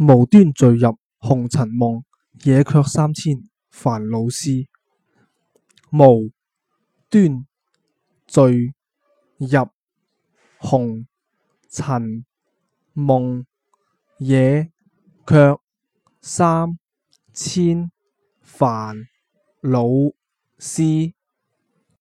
无端坠入红尘梦，野却三千烦恼丝。无端坠入红尘梦，野却三千烦恼丝。